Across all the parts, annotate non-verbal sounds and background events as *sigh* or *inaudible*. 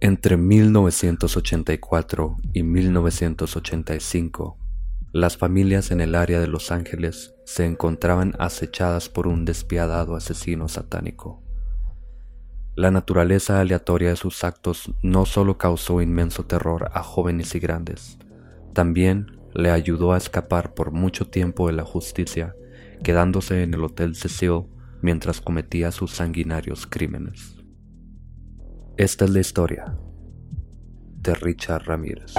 Entre 1984 y 1985, las familias en el área de Los Ángeles se encontraban acechadas por un despiadado asesino satánico. La naturaleza aleatoria de sus actos no solo causó inmenso terror a jóvenes y grandes, también le ayudó a escapar por mucho tiempo de la justicia, quedándose en el Hotel Cecil mientras cometía sus sanguinarios crímenes. Esta es la historia de Richard Ramírez.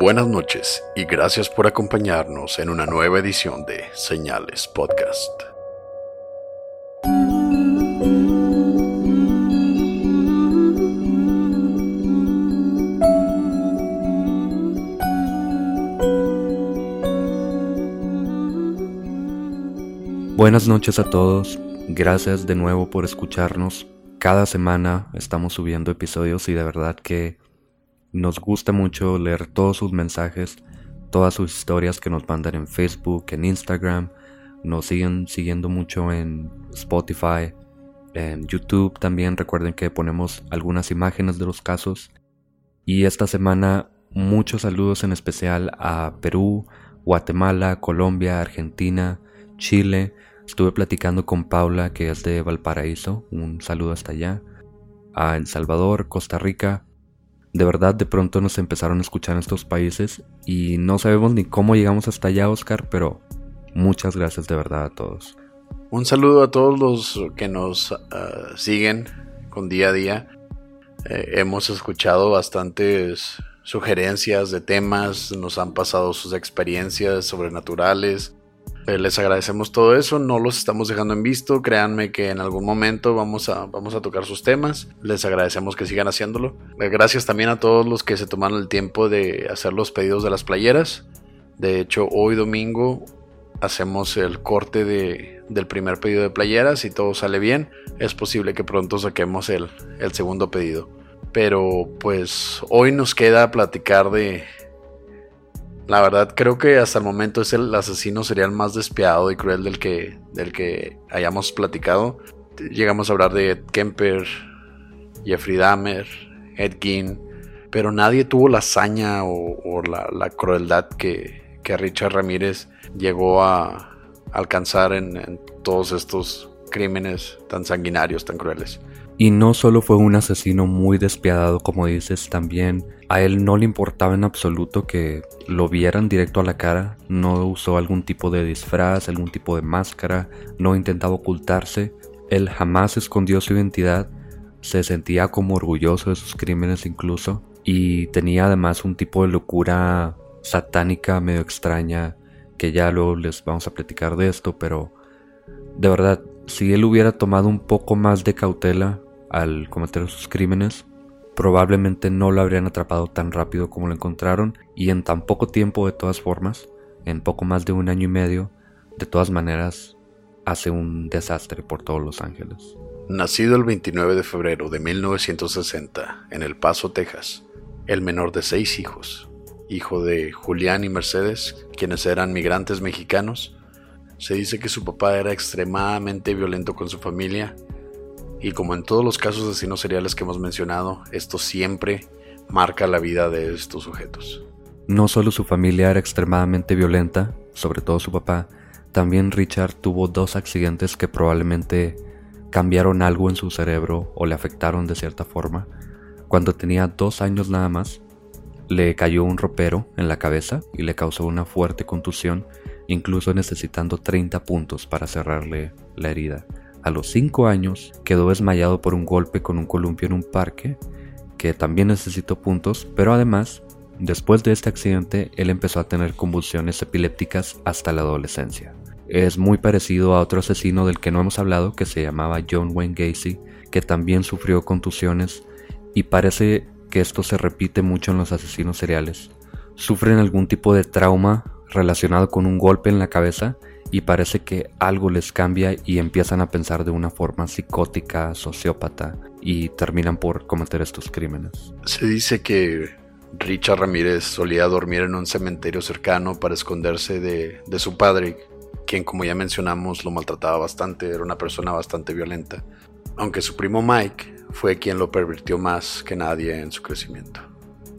Buenas noches y gracias por acompañarnos en una nueva edición de Señales Podcast. Buenas noches a todos, gracias de nuevo por escucharnos. Cada semana estamos subiendo episodios y de verdad que nos gusta mucho leer todos sus mensajes, todas sus historias que nos mandan en Facebook, en Instagram. Nos siguen siguiendo mucho en Spotify, en YouTube también. Recuerden que ponemos algunas imágenes de los casos. Y esta semana muchos saludos en especial a Perú, Guatemala, Colombia, Argentina, Chile. Estuve platicando con Paula, que es de Valparaíso. Un saludo hasta allá. A El Salvador, Costa Rica. De verdad, de pronto nos empezaron a escuchar en estos países y no sabemos ni cómo llegamos hasta allá, Oscar, pero muchas gracias de verdad a todos. Un saludo a todos los que nos ah, siguen con día a día. Eh, hemos escuchado bastantes sugerencias de temas, nos han pasado sus experiencias sobrenaturales, eh, les agradecemos todo eso, no los estamos dejando en visto, créanme que en algún momento vamos a, vamos a tocar sus temas, les agradecemos que sigan haciéndolo. Eh, gracias también a todos los que se tomaron el tiempo de hacer los pedidos de las playeras. De hecho, hoy domingo hacemos el corte de, del primer pedido de playeras y todo sale bien. Es posible que pronto saquemos el, el segundo pedido. Pero pues hoy nos queda platicar de, la verdad, creo que hasta el momento es el asesino serial más despiadado y cruel del que, del que hayamos platicado. Llegamos a hablar de Ed Kemper, Jeffrey Dahmer, Ed Gein, pero nadie tuvo la hazaña o, la, crueldad que, que, Richard Ramírez llegó a alcanzar en, en todos estos crímenes tan sanguinarios, tan crueles. Y no solo fue un asesino muy despiadado, como dices, también a él no le importaba en absoluto que lo vieran directo a la cara, no usó algún tipo de disfraz, algún tipo de máscara, no intentaba ocultarse, él jamás escondió su identidad, se sentía como orgulloso de sus crímenes incluso, y tenía además un tipo de locura satánica medio extraña, que ya luego les vamos a platicar de esto, pero de verdad, si él hubiera tomado un poco más de cautela, al cometer sus crímenes, probablemente no lo habrían atrapado tan rápido como lo encontraron y en tan poco tiempo de todas formas, en poco más de un año y medio, de todas maneras, hace un desastre por todos Los Ángeles. Nacido el 29 de febrero de 1960 en El Paso, Texas, el menor de seis hijos, hijo de Julián y Mercedes, quienes eran migrantes mexicanos, se dice que su papá era extremadamente violento con su familia y como en todos los casos de asesinos seriales que hemos mencionado, esto siempre marca la vida de estos sujetos. No solo su familia era extremadamente violenta, sobre todo su papá, también Richard tuvo dos accidentes que probablemente cambiaron algo en su cerebro o le afectaron de cierta forma. Cuando tenía dos años nada más, le cayó un ropero en la cabeza y le causó una fuerte contusión incluso necesitando 30 puntos para cerrarle la herida. A los 5 años quedó desmayado por un golpe con un columpio en un parque, que también necesitó puntos, pero además, después de este accidente, él empezó a tener convulsiones epilépticas hasta la adolescencia. Es muy parecido a otro asesino del que no hemos hablado, que se llamaba John Wayne Gacy, que también sufrió contusiones y parece que esto se repite mucho en los asesinos seriales. Sufren algún tipo de trauma relacionado con un golpe en la cabeza y parece que algo les cambia y empiezan a pensar de una forma psicótica, sociópata y terminan por cometer estos crímenes. Se dice que Richard Ramírez solía dormir en un cementerio cercano para esconderse de, de su padre, quien como ya mencionamos lo maltrataba bastante, era una persona bastante violenta, aunque su primo Mike fue quien lo pervirtió más que nadie en su crecimiento.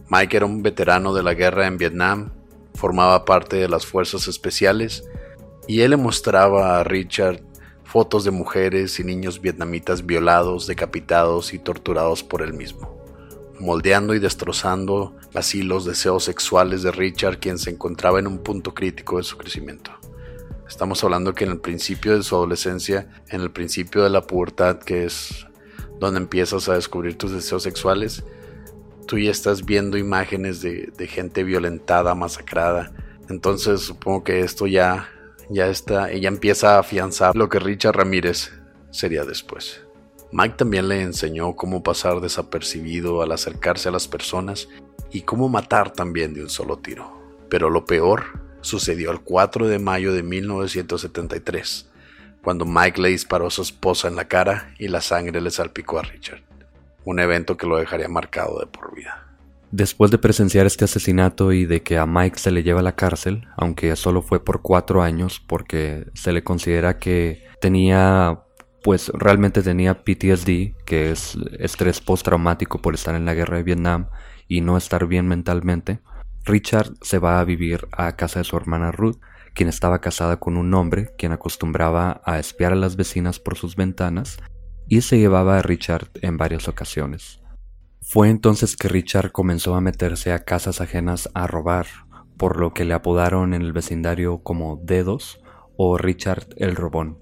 Mike era un veterano de la guerra en Vietnam, formaba parte de las fuerzas especiales y él le mostraba a Richard fotos de mujeres y niños vietnamitas violados, decapitados y torturados por él mismo, moldeando y destrozando así los deseos sexuales de Richard, quien se encontraba en un punto crítico de su crecimiento. Estamos hablando que en el principio de su adolescencia, en el principio de la pubertad, que es donde empiezas a descubrir tus deseos sexuales, tú ya estás viendo imágenes de, gente violentada, masacrada. Entonces supongo que esto ya, ya está, ella empieza a afianzar lo que Richard Ramírez sería después. Mike también le enseñó cómo pasar desapercibido al acercarse a las personas y cómo matar también de un solo tiro. Pero lo peor sucedió el 4 de mayo de 1973, cuando Mike le disparó a su esposa en la cara y la sangre le salpicó a Richard un evento que lo dejaría marcado de por vida. Después de presenciar este asesinato y de que a Mike se le lleva a la cárcel, aunque solo fue por cuatro años porque se le considera que tenía, pues realmente tenía PTSD, que es estrés postraumático por estar en la guerra de Vietnam y no estar bien mentalmente, Richard se va a vivir a casa de su hermana Ruth, quien estaba casada con un hombre quien acostumbraba a espiar a las vecinas por sus ventanas y se llevaba a Richard en varias ocasiones. Fue entonces que Richard comenzó a meterse a casas ajenas a robar, por lo que le apodaron en el vecindario como Dedos o Richard el Robón.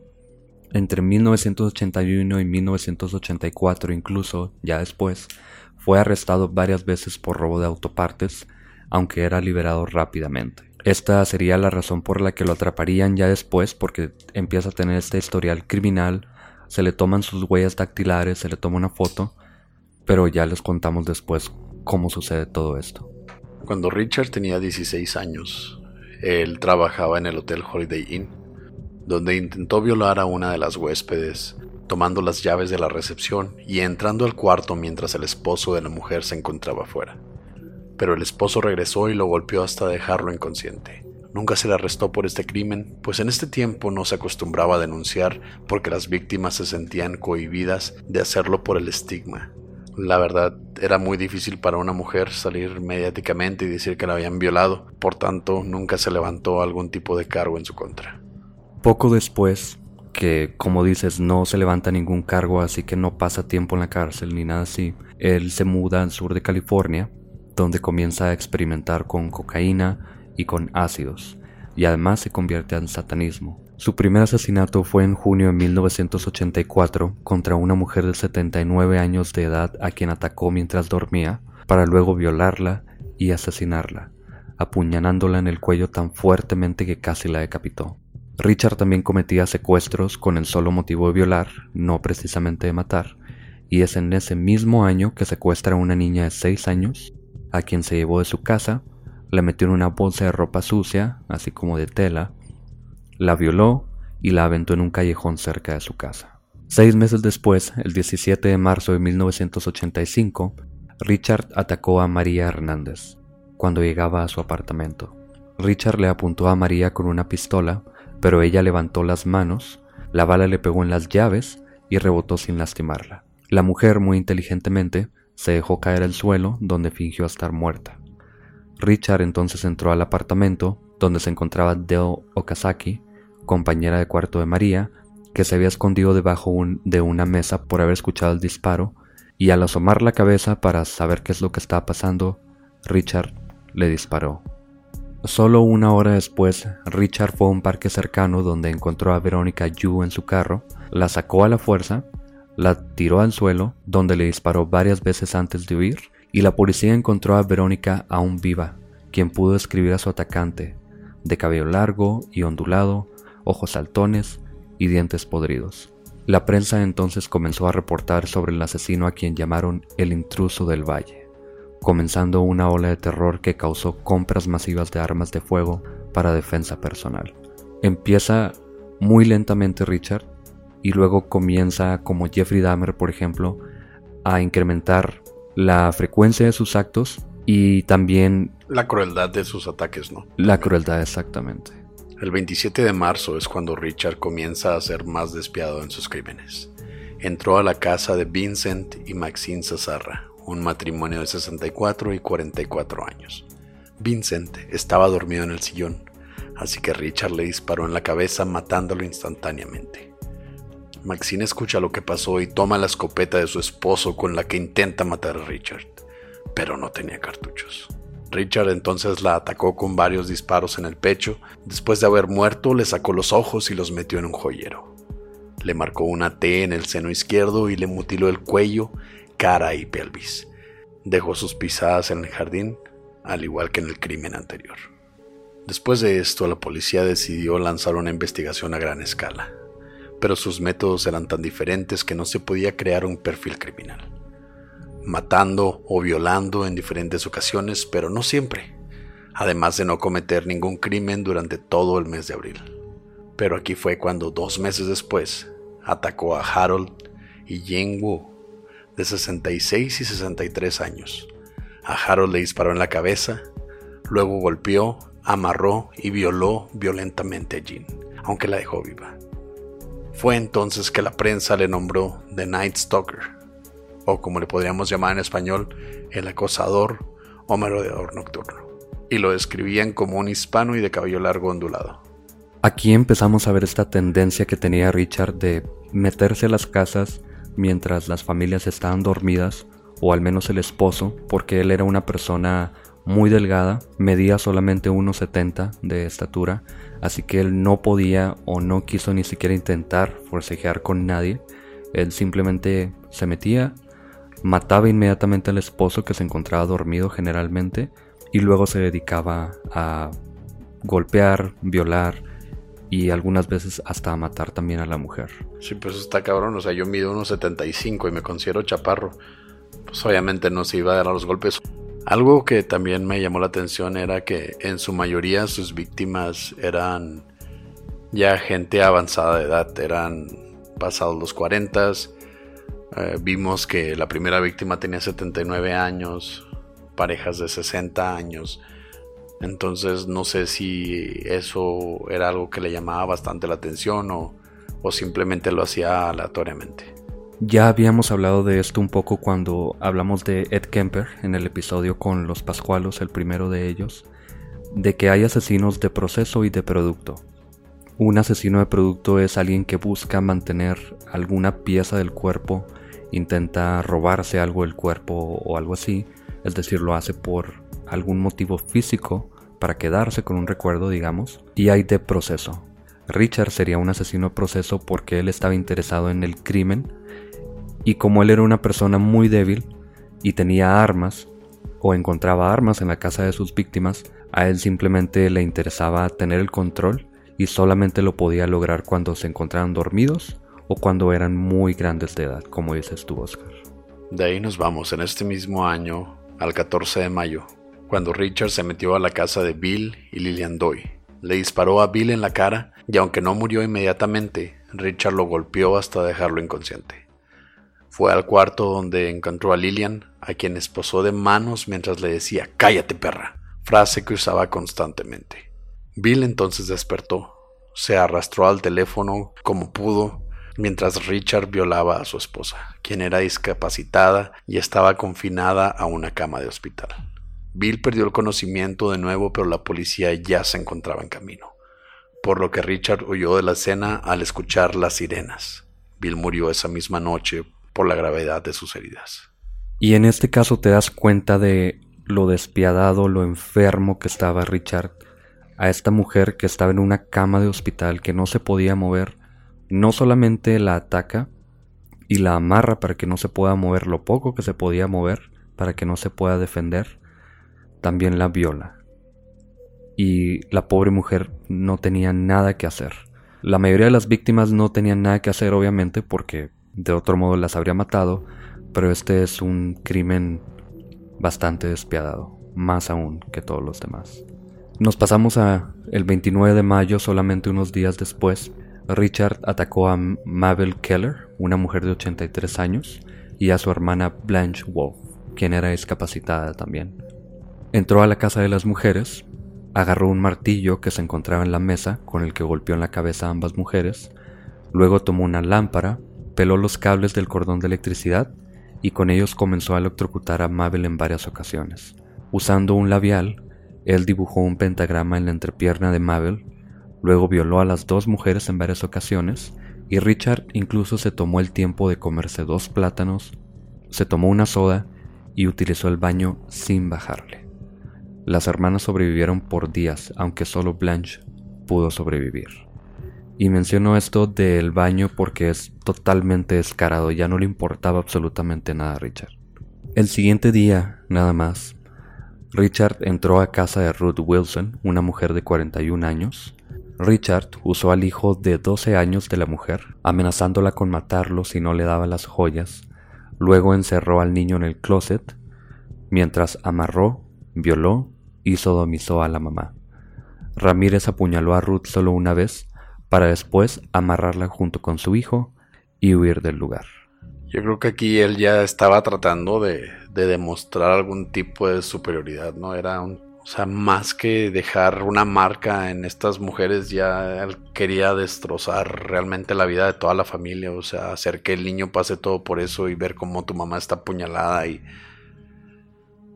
Entre 1981 y 1984 incluso, ya después, fue arrestado varias veces por robo de autopartes, aunque era liberado rápidamente. Esta sería la razón por la que lo atraparían ya después porque empieza a tener este historial criminal se le toman sus huellas dactilares, se le toma una foto, pero ya les contamos después cómo sucede todo esto. Cuando Richard tenía 16 años, él trabajaba en el Hotel Holiday Inn, donde intentó violar a una de las huéspedes, tomando las llaves de la recepción y entrando al cuarto mientras el esposo de la mujer se encontraba fuera. Pero el esposo regresó y lo golpeó hasta dejarlo inconsciente. Nunca se le arrestó por este crimen, pues en este tiempo no se acostumbraba a denunciar porque las víctimas se sentían cohibidas de hacerlo por el estigma. La verdad, era muy difícil para una mujer salir mediáticamente y decir que la habían violado, por tanto, nunca se levantó algún tipo de cargo en su contra. Poco después, que como dices, no se levanta ningún cargo, así que no pasa tiempo en la cárcel ni nada así, él se muda al sur de California, donde comienza a experimentar con cocaína, y con ácidos, y además se convierte en satanismo. Su primer asesinato fue en junio de 1984 contra una mujer de 79 años de edad a quien atacó mientras dormía, para luego violarla y asesinarla, apuñalándola en el cuello tan fuertemente que casi la decapitó. Richard también cometía secuestros con el solo motivo de violar, no precisamente de matar, y es en ese mismo año que secuestra a una niña de 6 años, a quien se llevó de su casa la metió en una bolsa de ropa sucia, así como de tela, la violó y la aventó en un callejón cerca de su casa. Seis meses después, el 17 de marzo de 1985, Richard atacó a María Hernández cuando llegaba a su apartamento. Richard le apuntó a María con una pistola, pero ella levantó las manos, la bala le pegó en las llaves y rebotó sin lastimarla. La mujer, muy inteligentemente, se dejó caer al suelo donde fingió estar muerta. Richard entonces entró al apartamento donde se encontraba Dell Okazaki, compañera de cuarto de María, que se había escondido debajo de una mesa por haber escuchado el disparo, y al asomar la cabeza para saber qué es lo que estaba pasando, Richard le disparó. Solo una hora después, Richard fue a un parque cercano donde encontró a Verónica Yu en su carro, la sacó a la fuerza, la tiró al suelo, donde le disparó varias veces antes de huir, y la policía encontró a Verónica aún viva, quien pudo describir a su atacante, de cabello largo y ondulado, ojos saltones y dientes podridos. La prensa entonces comenzó a reportar sobre el asesino a quien llamaron el intruso del valle, comenzando una ola de terror que causó compras masivas de armas de fuego para defensa personal. Empieza muy lentamente Richard y luego comienza, como Jeffrey Dahmer por ejemplo, a incrementar la frecuencia de sus actos y también... La crueldad de sus ataques, ¿no? La crueldad, exactamente. El 27 de marzo es cuando Richard comienza a ser más despiadado en sus crímenes. Entró a la casa de Vincent y Maxine Cesarra, un matrimonio de 64 y 44 años. Vincent estaba dormido en el sillón, así que Richard le disparó en la cabeza matándolo instantáneamente. Maxine escucha lo que pasó y toma la escopeta de su esposo con la que intenta matar a Richard, pero no tenía cartuchos. Richard entonces la atacó con varios disparos en el pecho. Después de haber muerto, le sacó los ojos y los metió en un joyero. Le marcó una T en el seno izquierdo y le mutiló el cuello, cara y pelvis. Dejó sus pisadas en el jardín, al igual que en el crimen anterior. Después de esto, la policía decidió lanzar una investigación a gran escala, pero sus métodos eran tan diferentes que no se podía crear un perfil criminal matando o violando en diferentes ocasiones, pero no siempre, además de no cometer ningún crimen durante todo el mes de abril. Pero aquí fue cuando dos meses después atacó a Harold y Jane Wu, de 66 y 63 años. A Harold le disparó en la cabeza, luego golpeó, amarró y violó violentamente a Jean, aunque la dejó viva. Fue entonces que la prensa le nombró The Night Stalker, o como le podríamos llamar en español, el acosador o merodeador nocturno, y lo describían como un hispano y de cabello largo ondulado. Aquí empezamos a ver esta tendencia que tenía Richard de meterse a las casas mientras las familias estaban dormidas, o al menos el esposo, porque él era una persona muy delgada, medía solamente 1,70 de estatura, así que él no podía o no quiso ni siquiera intentar forcejear con nadie. Él simplemente se metía, mataba inmediatamente al esposo que se encontraba dormido generalmente y luego se dedicaba a golpear, violar y algunas veces hasta matar también a la mujer. Sí, pues está cabrón, o sea, yo mido unos 75 y me considero chaparro. Pues obviamente no se iba a dar a los golpes. Algo que también me llamó la atención era que en su mayoría sus víctimas eran ya gente avanzada de edad, eran pasados los 40, eh, vimos que la primera víctima tenía 79 años, parejas de 60 años. Entonces no sé si eso era algo que le llamaba bastante la atención o, o simplemente lo hacía aleatoriamente. Ya habíamos hablado de esto un poco cuando hablamos de Ed Kemper en el episodio con los Pascualos, el primero de ellos, de que hay asesinos de proceso y de producto. Un asesino de producto es alguien que busca mantener alguna pieza del cuerpo intenta robarse algo del cuerpo o algo así, es decir, lo hace por algún motivo físico para quedarse con un recuerdo, digamos, y hay de proceso. Richard sería un asesino de proceso porque él estaba interesado en el crimen y como él era una persona muy débil y tenía armas o encontraba armas en la casa de sus víctimas, a él simplemente le interesaba tener el control y solamente lo podía lograr cuando se encontraran dormidos o cuando eran muy grandes de edad, como dices tú, Oscar. De ahí nos vamos en este mismo año, al 14 de mayo, cuando Richard se metió a la casa de Bill y Lillian Doy. Le disparó a Bill en la cara y aunque no murió inmediatamente, Richard lo golpeó hasta dejarlo inconsciente. Fue al cuarto donde encontró a Lillian, a quien esposó de manos mientras le decía Cállate perra, frase que usaba constantemente. Bill entonces despertó, se arrastró al teléfono como pudo mientras Richard violaba a su esposa, quien era discapacitada y estaba confinada a una cama de hospital. Bill perdió el conocimiento de nuevo, pero la policía ya se encontraba en camino, por lo que Richard huyó de la escena al escuchar las sirenas. Bill murió esa misma noche por la gravedad de sus heridas. Y en este caso te das cuenta de lo despiadado, lo enfermo que estaba Richard, a esta mujer que estaba en una cama de hospital que no se podía mover, no solamente la ataca y la amarra para que no se pueda mover lo poco que se podía mover, para que no se pueda defender, también la viola. Y la pobre mujer no tenía nada que hacer. La mayoría de las víctimas no tenían nada que hacer, obviamente, porque de otro modo las habría matado, pero este es un crimen bastante despiadado, más aún que todos los demás. Nos pasamos a el 29 de mayo, solamente unos días después, Richard atacó a Mabel Keller, una mujer de 83 años, y a su hermana Blanche Wolf, quien era discapacitada también. Entró a la casa de las mujeres, agarró un martillo que se encontraba en la mesa con el que golpeó en la cabeza a ambas mujeres, luego tomó una lámpara, peló los cables del cordón de electricidad y con ellos comenzó a electrocutar a Mabel en varias ocasiones. Usando un labial, él dibujó un pentagrama en la entrepierna de Mabel, luego violó a las dos mujeres en varias ocasiones, y Richard incluso se tomó el tiempo de comerse dos plátanos, se tomó una soda y utilizó el baño sin bajarle. Las hermanas sobrevivieron por días, aunque solo Blanche pudo sobrevivir. Y menciono esto del baño porque es totalmente descarado, ya no le importaba absolutamente nada a Richard. El siguiente día, nada más, Richard entró a casa de Ruth Wilson, una mujer de 41 años. Richard usó al hijo de 12 años de la mujer, amenazándola con matarlo si no le daba las joyas. Luego encerró al niño en el closet, mientras amarró, violó y sodomizó a la mamá. Ramírez apuñaló a Ruth solo una vez, para después amarrarla junto con su hijo y huir del lugar. Yo creo que aquí él ya estaba tratando de, demostrar algún tipo de superioridad, ¿no? Era un, o sea, más que dejar una marca en estas mujeres, ya él quería destrozar realmente la vida de toda la familia, o sea, hacer que el niño pase todo por eso y ver cómo tu mamá está apuñalada y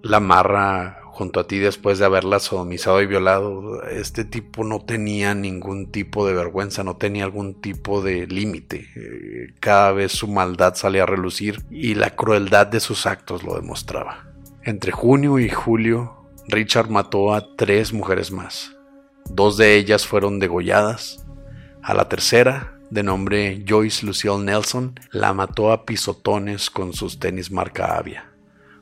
la amarra junto a ti después de haberla sodomizado y violado, este tipo no tenía ningún tipo de vergüenza, no tenía algún tipo de límite. Eh, cada vez su maldad salía a relucir y la crueldad de sus actos lo demostraba. Entre junio y julio, Richard mató a tres mujeres más. Dos de ellas fueron degolladas. A la tercera, de nombre Joyce Lucille Nelson, la mató a pisotones con sus tenis marca Avia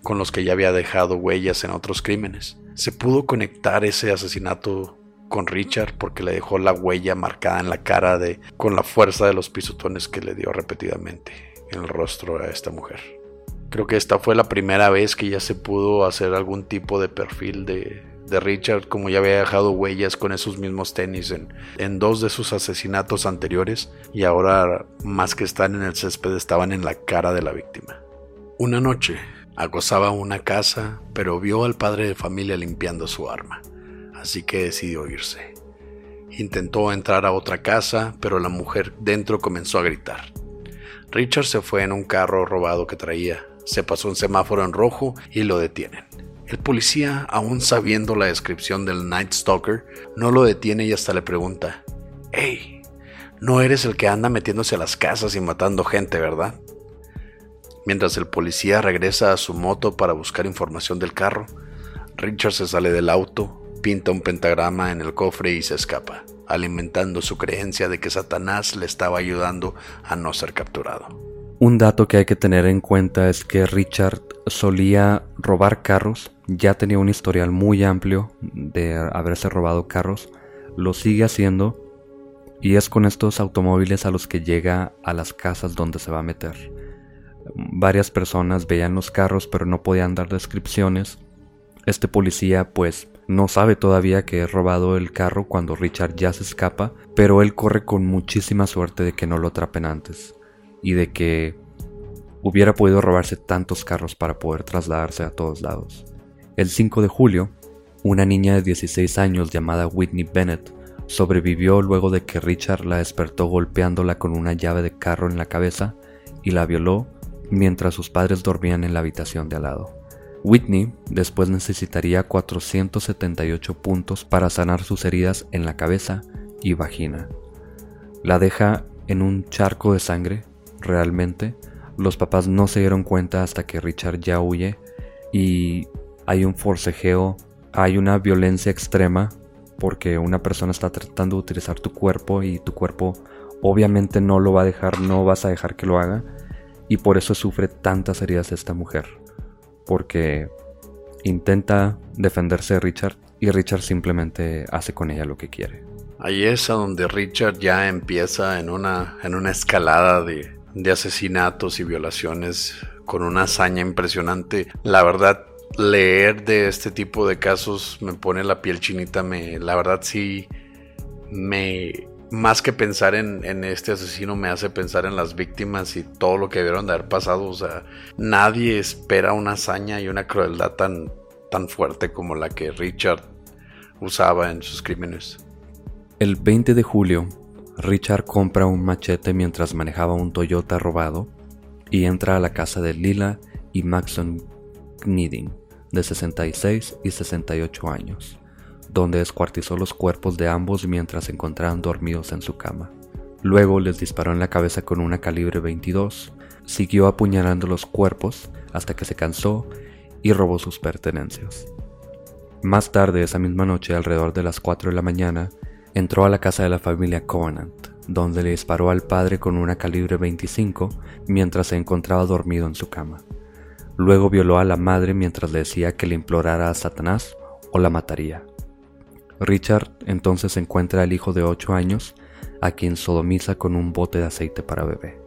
con los que ya había dejado huellas en otros crímenes. Se pudo conectar ese asesinato con Richard porque le dejó la huella marcada en la cara de con la fuerza de los pisotones que le dio repetidamente en el rostro a esta mujer. Creo que esta fue la primera vez que ya se pudo hacer algún tipo de perfil de, de Richard, como ya había dejado huellas con esos mismos tenis en, en dos de sus asesinatos anteriores y ahora más que están en el césped estaban en la cara de la víctima. Una noche, Acosaba una casa, pero vio al padre de familia limpiando su arma, así que decidió irse. Intentó entrar a otra casa, pero la mujer dentro comenzó a gritar. Richard se fue en un carro robado que traía, se pasó un semáforo en rojo y lo detienen. El policía, aún sabiendo la descripción del Night Stalker, no lo detiene y hasta le pregunta, Hey, no eres el que anda metiéndose a las casas y matando gente, ¿verdad? Mientras el policía regresa a su moto para buscar información del carro, Richard se sale del auto, pinta un pentagrama en el cofre y se escapa, alimentando su creencia de que Satanás le estaba ayudando a no ser capturado. Un dato que hay que tener en cuenta es que Richard solía robar carros, ya tenía un historial muy amplio de haberse robado carros, lo sigue haciendo y es con estos automóviles a los que llega a las casas donde se va a meter. Varias personas veían los carros pero no podían dar descripciones. Este policía pues no sabe todavía que he robado el carro cuando Richard ya se escapa, pero él corre con muchísima suerte de que no lo atrapen antes y de que hubiera podido robarse tantos carros para poder trasladarse a todos lados. El 5 de julio, una niña de 16 años llamada Whitney Bennett sobrevivió luego de que Richard la despertó golpeándola con una llave de carro en la cabeza y la violó mientras sus padres dormían en la habitación de al lado. Whitney después necesitaría 478 puntos para sanar sus heridas en la cabeza y vagina. La deja en un charco de sangre, realmente. Los papás no se dieron cuenta hasta que Richard ya huye y hay un forcejeo, hay una violencia extrema porque una persona está tratando de utilizar tu cuerpo y tu cuerpo obviamente no lo va a dejar, no vas a dejar que lo haga y por eso sufre tantas heridas esta mujer, porque intenta defenderse de Richard y Richard simplemente hace con ella lo que quiere. Ahí es a donde Richard ya empieza en una, en una escalada de, de asesinatos y violaciones con una hazaña impresionante. La verdad, leer de este tipo de casos me pone la piel chinita. Me, la verdad sí me más que pensar en, en, este asesino me hace pensar en las víctimas y todo lo que debieron de haber pasado. O sea, nadie espera una hazaña y una crueldad tan, tan fuerte como la que Richard usaba en sus crímenes. El 20 de julio, Richard compra un machete mientras manejaba un Toyota robado y entra a la casa de Lila y Maxon Kneeding, de 66 y 68 años, donde descuartizó los cuerpos de ambos mientras se encontraban dormidos en su cama. Luego les disparó en la cabeza con una calibre 22, siguió apuñalando los cuerpos hasta que se cansó y robó sus pertenencias. Más tarde esa misma noche, alrededor de las 4 de la mañana, entró a la casa de la familia Covenant, donde le disparó al padre con una calibre 25 mientras se encontraba dormido en su cama. Luego violó a la madre mientras le decía que le implorara a Satanás o la mataría. Richard entonces encuentra al hijo de 8 años, a quien sodomiza con un bote de aceite para bebé.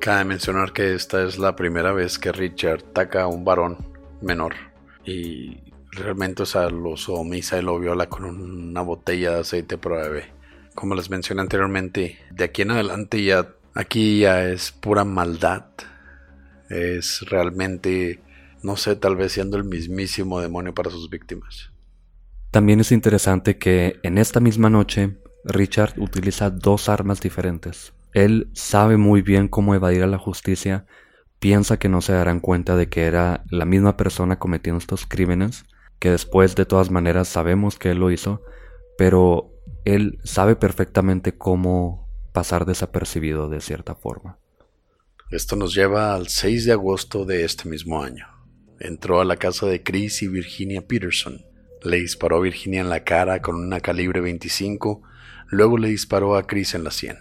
Cabe mencionar que esta es la primera vez que Richard ataca a un varón menor y realmente, o sea, lo sodomiza y lo viola con una botella de aceite para bebé. Como les mencioné anteriormente, de aquí en adelante ya, aquí ya es pura maldad. Es realmente, no sé, tal vez siendo el mismísimo demonio para sus víctimas. También es interesante que en esta misma noche, Richard utiliza dos armas diferentes. Él sabe muy bien cómo evadir a la justicia, piensa que no se darán cuenta de que era la misma persona cometiendo estos crímenes, que después de todas maneras sabemos que él lo hizo, pero él sabe perfectamente cómo pasar desapercibido de cierta forma. Esto nos lleva al 6 de agosto de este mismo año. Entró a la casa de Chris y Virginia Peterson. Le disparó a Virginia en la cara con una calibre 25, luego le disparó a Chris en la sien.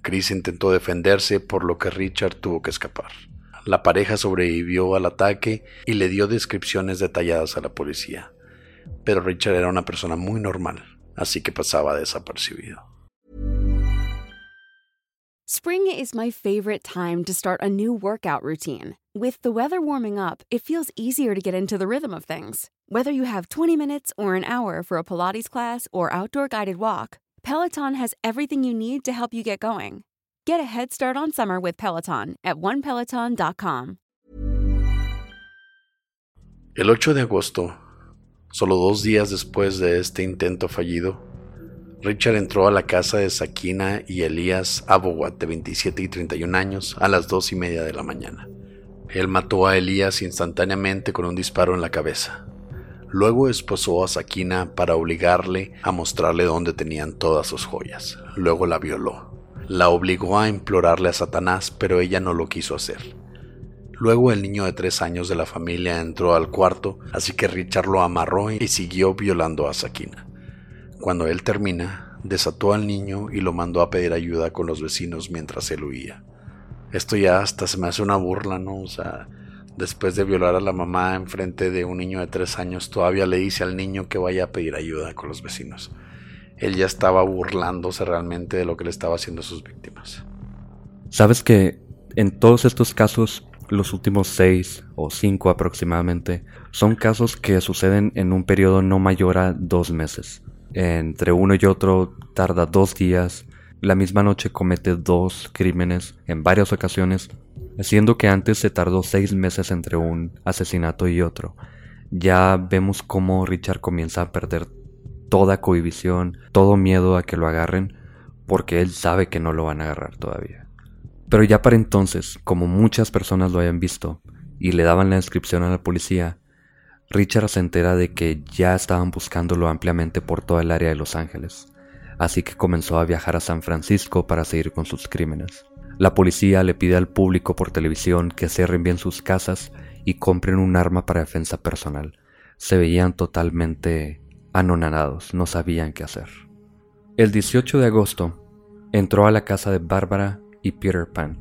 Chris intentó defenderse por lo que Richard tuvo que escapar. La pareja sobrevivió al ataque y le dio descripciones detalladas a la policía. Pero Richard era una persona muy normal, así que pasaba desapercibido. Spring is my favorite time to start a new workout routine. With the weather warming up, it feels easier to get into the rhythm of things. Whether you have 20 minutes or an hour for a Pilates class or outdoor guided walk, Peloton has everything you need to help you get going. Get a head start on summer with Peloton at onepeloton.com. El 8 de agosto, solo dos días después de este intento fallido, Richard entró a la casa de Sakina y Elías Abowat, de 27 y 31 años, a las dos y media de la mañana. Él mató a Elías instantáneamente con un disparo en la cabeza. Luego esposó a Sakina para obligarle a mostrarle dónde tenían todas sus joyas. Luego la violó. La obligó a implorarle a Satanás, pero ella no lo quiso hacer. Luego el niño de tres años de la familia entró al cuarto, así que Richard lo amarró y siguió violando a Sakina. Cuando él termina, desató al niño y lo mandó a pedir ayuda con los vecinos mientras él huía. Esto ya hasta se me hace una burla, ¿no? O sea, después de violar a la mamá en frente de un niño de tres años, todavía le dice al niño que vaya a pedir ayuda con los vecinos él ya estaba burlándose realmente de lo que le estaba haciendo a sus víctimas. Sabes que en todos estos casos, los últimos seis o cinco aproximadamente, son casos que suceden en un periodo no mayor a dos meses. Entre uno y otro tarda dos días. La misma noche comete dos crímenes en varias ocasiones, siendo que antes se tardó seis meses entre un asesinato y otro. Ya vemos cómo Richard comienza a perder toda cohibición, todo miedo a que lo agarren, porque él sabe que no lo van a agarrar todavía. Pero ya para entonces, como muchas personas lo hayan visto y le daban la descripción a la policía, Richard se entera de que ya estaban buscándolo ampliamente por toda el área de Los Ángeles, así que comenzó a viajar a San Francisco para seguir con sus crímenes. La policía le pide al público por televisión que cierren bien sus casas y compren un arma para defensa personal. Se veían totalmente anonadados, no sabían qué hacer. El 18 de agosto entró a la casa de Bárbara y Peter Pan.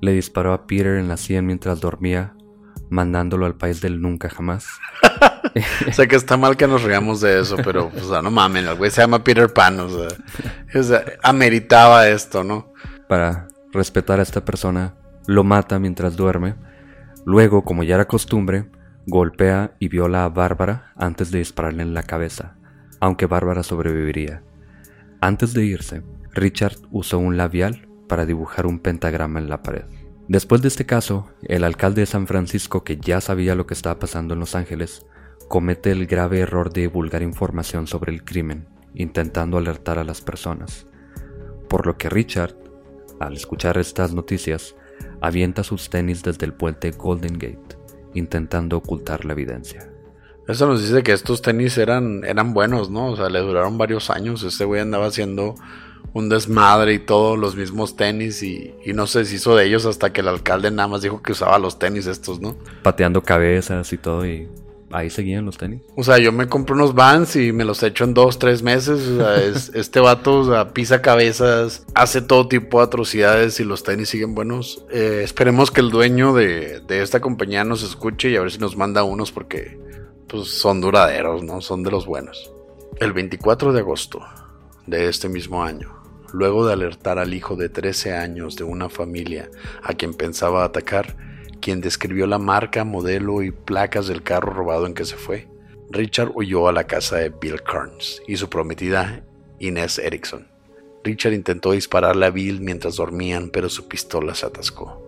Le disparó a Peter en la sien mientras dormía, mandándolo al país del nunca jamás. *laughs* *laughs* o que está mal que nos riamos de eso, pero o sea, no mamen, el güey se llama Peter Pan, o sea, o sea, ameritaba esto, ¿no? Para respetar a esta persona, lo mata mientras duerme. Luego, como ya era costumbre, golpea y viola a Bárbara antes de dispararle en la cabeza, aunque Bárbara sobreviviría. Antes de irse, Richard usó un labial para dibujar un pentagrama en la pared. Después de este caso, el alcalde de San Francisco, que ya sabía lo que estaba pasando en Los Ángeles, comete el grave error de divulgar información sobre el crimen, intentando alertar a las personas. Por lo que Richard, al escuchar estas noticias, avienta sus tenis desde el puente Golden Gate, intentando ocultar la evidencia. Eso nos dice que estos tenis eran, eran buenos, ¿no? O sea, le duraron varios años. Este güey andaba haciendo un desmadre y todos los mismos tenis y, y, no se deshizo de ellos hasta que el alcalde nada más dijo que usaba los tenis estos, ¿no? Pateando cabezas y todo y ahí seguían los tenis. O sea, yo me compro unos Vans y me los echo en dos, tres meses. O sea, es, *laughs* este vato o sea, pisa cabezas, hace todo tipo de atrocidades y los tenis siguen buenos. Eh, esperemos que el dueño de, de esta compañía nos escuche y a ver si nos manda unos porque pues, son duraderos, ¿no? Son de los buenos. El 24 de agosto de este mismo año, luego de alertar al hijo de 13 años de una familia a quien pensaba atacar, quien describió la marca, modelo y placas del carro robado en que se fue, Richard huyó a la casa de Bill Carnes y su prometida Inés Erickson. Richard intentó dispararle a Bill mientras dormían, pero su pistola se atascó.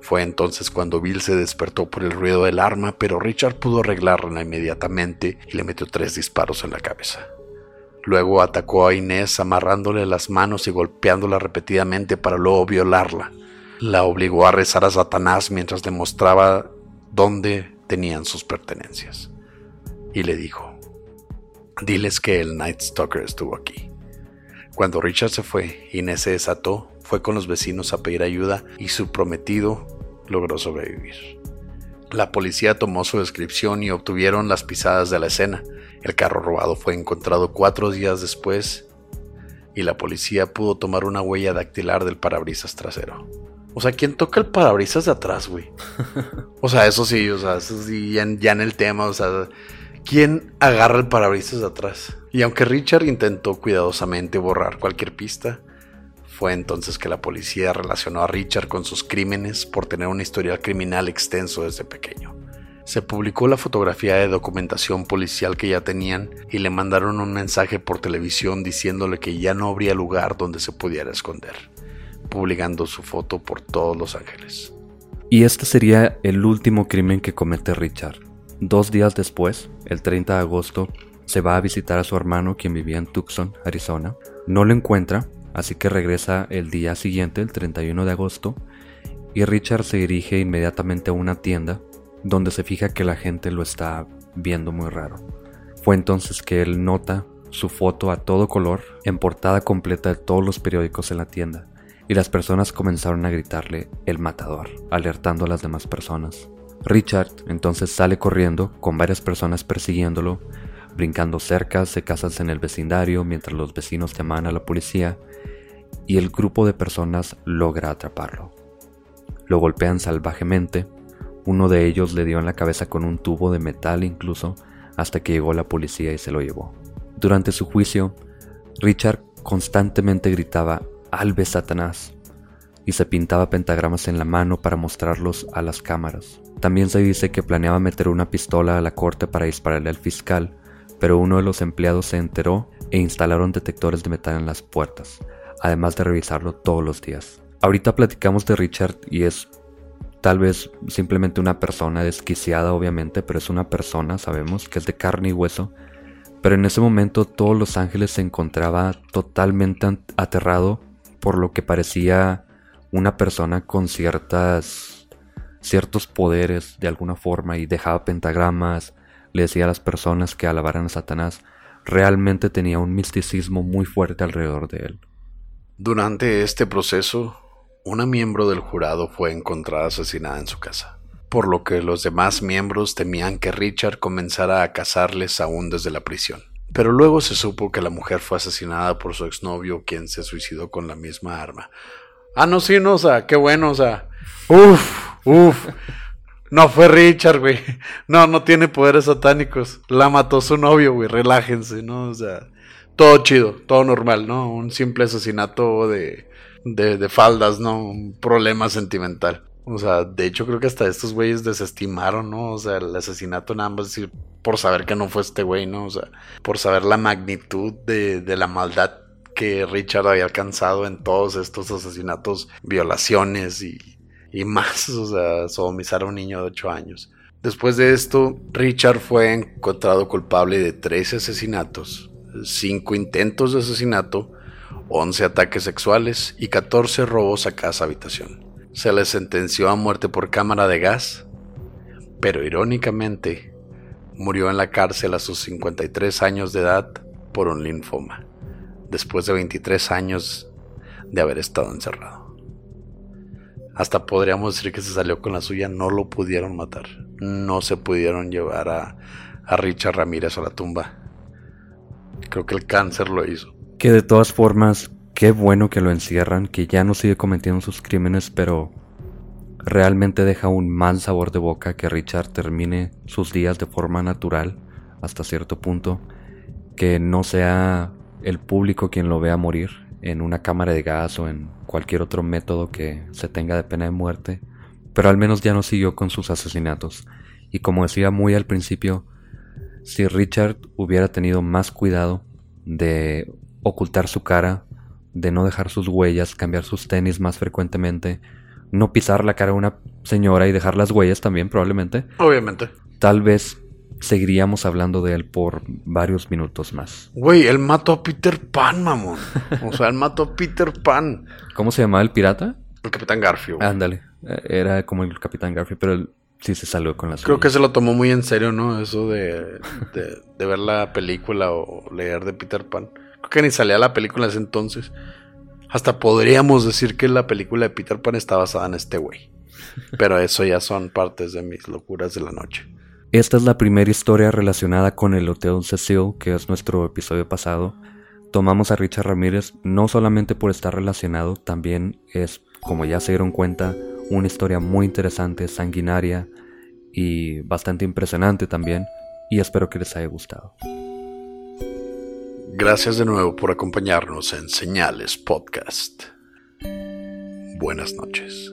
Fue entonces cuando Bill se despertó por el ruido del arma, pero Richard pudo arreglarla inmediatamente y le metió tres disparos en la cabeza. Luego atacó a Inés amarrándole las manos y golpeándola repetidamente para luego violarla. La obligó a rezar a Satanás mientras le mostraba dónde tenían sus pertenencias. Y le dijo, diles que el Night Stalker estuvo aquí. Cuando Richard se fue, Inés se desató, fue con los vecinos a pedir ayuda y su prometido logró sobrevivir. La policía tomó su descripción y obtuvieron las pisadas de la escena. El carro robado fue encontrado cuatro días después y la policía pudo tomar una huella dactilar del parabrisas trasero. O sea, ¿quién toca el parabrisas de atrás, güey? O sea, eso sí, o sea, eso sí, ya en, ya en el tema, o sea, ¿quién agarra el parabrisas de atrás? Y aunque Richard intentó cuidadosamente borrar cualquier pista, fue entonces que la policía relacionó a Richard con sus crímenes por tener un historial criminal extenso desde pequeño. Se publicó la fotografía de documentación policial que ya tenían y le mandaron un mensaje por televisión diciéndole que ya no habría lugar donde se pudiera esconder, publicando su foto por todos Los Ángeles. Y este sería el último crimen que comete Richard. Dos días después, el 30 de agosto, se va a visitar a su hermano quien vivía en Tucson, Arizona. No lo encuentra, así que regresa el día siguiente, el 31 de agosto, y Richard se dirige inmediatamente a una tienda donde se fija que la gente lo está viendo muy raro. Fue entonces que él nota su foto a todo color en portada completa de todos los periódicos en la tienda, y las personas comenzaron a gritarle el matador, alertando a las demás personas. Richard entonces sale corriendo con varias personas persiguiéndolo, brincando cercas de casas en el vecindario mientras los vecinos llaman a la policía y el grupo de personas logra atraparlo. Lo golpean salvajemente uno de ellos le dio en la cabeza con un tubo de metal incluso hasta que llegó la policía y se lo llevó. Durante su juicio, Richard constantemente gritaba Albe Satanás y se pintaba pentagramas en la mano para mostrarlos a las cámaras. También se dice que planeaba meter una pistola a la corte para dispararle al fiscal, pero uno de los empleados se enteró e instalaron detectores de metal en las puertas, además de revisarlo todos los días. Ahorita platicamos de Richard y es tal vez simplemente una persona desquiciada, obviamente, pero es una persona, sabemos que es de carne y hueso. Pero en ese momento todos Los Ángeles se encontraba totalmente aterrado por lo que parecía una persona con ciertas ciertos poderes de alguna forma y dejaba pentagramas, le decía a las personas que alabaran a Satanás, realmente tenía un misticismo muy fuerte alrededor de él. Durante este proceso, una miembro del jurado fue encontrada asesinada en su casa. por lo que los demás miembros temían que Richard comenzara a cazarles aún desde la prisión. Pero luego se supo que la mujer fue asesinada por su exnovio, quien se suicidó con la misma arma. Ah, no, sí, no, o sea, qué bueno, o sea. Uf, uf. No fue Richard, güey. No, no tiene poderes satánicos. La mató su novio, güey. Relájense, ¿no? O sea, todo chido, todo normal, ¿no? Un simple asesinato de, de, de faldas, ¿no? Un problema sentimental. O sea, de hecho creo que hasta estos güeyes desestimaron, ¿no? O sea, el asesinato nada más por saber que no fue este güey, ¿no? O sea, por saber la magnitud de, de la maldad que Richard había alcanzado en todos estos asesinatos, violaciones y, y más, o sea, sodomizar a un niño de 8 años. Después de esto, Richard fue encontrado culpable de 13 asesinatos, 5 intentos de asesinato, 11 ataques sexuales y 14 robos a casa habitación se le sentenció a muerte por cámara de gas, pero irónicamente murió en la cárcel a sus 53 años de edad por un linfoma, después de 23 años de haber estado encerrado. Hasta podríamos decir que se salió con la suya, no lo pudieron matar, no se pudieron llevar a, a Richard Ramírez a la tumba. Creo que el cáncer lo hizo. Que de todas formas, Qué bueno que lo encierran, que ya no sigue cometiendo sus crímenes, pero realmente deja un mal sabor de boca que Richard termine sus días de forma natural hasta cierto punto, que no sea el público quien lo vea morir en una cámara de gas o en cualquier otro método que se tenga de pena de muerte, pero al menos ya no siguió con sus asesinatos. Y como decía muy al principio, si Richard hubiera tenido más cuidado de ocultar su cara, de no dejar sus huellas, cambiar sus tenis más frecuentemente, no pisar la cara de una señora y dejar las huellas también probablemente. Obviamente. Tal vez seguiríamos hablando de él por varios minutos más. Güey, él mató a Peter Pan, mamón. O sea, él mató a Peter Pan. ¿Cómo se llamaba el pirata? El Capitán Garfield. Ándale. Eh, Era como el Capitán Garfield, pero él sí se salió con las Creo que se lo tomó muy en serio, ¿no? Eso de, de, de ver la película o leer de Peter Pan. Que ni salía la película en ese entonces. Hasta podríamos decir que la película de Peter Pan está basada en este güey. Pero eso ya son partes de mis locuras de la noche. Esta es la primera historia relacionada con el Hotel Cecil, que es nuestro episodio pasado. Tomamos a Richard Ramírez no solamente por estar relacionado, también es, como ya se dieron cuenta, una historia muy interesante, sanguinaria y bastante impresionante también. Y espero que les haya gustado. Gracias de nuevo por acompañarnos en Señales Podcast. Buenas noches.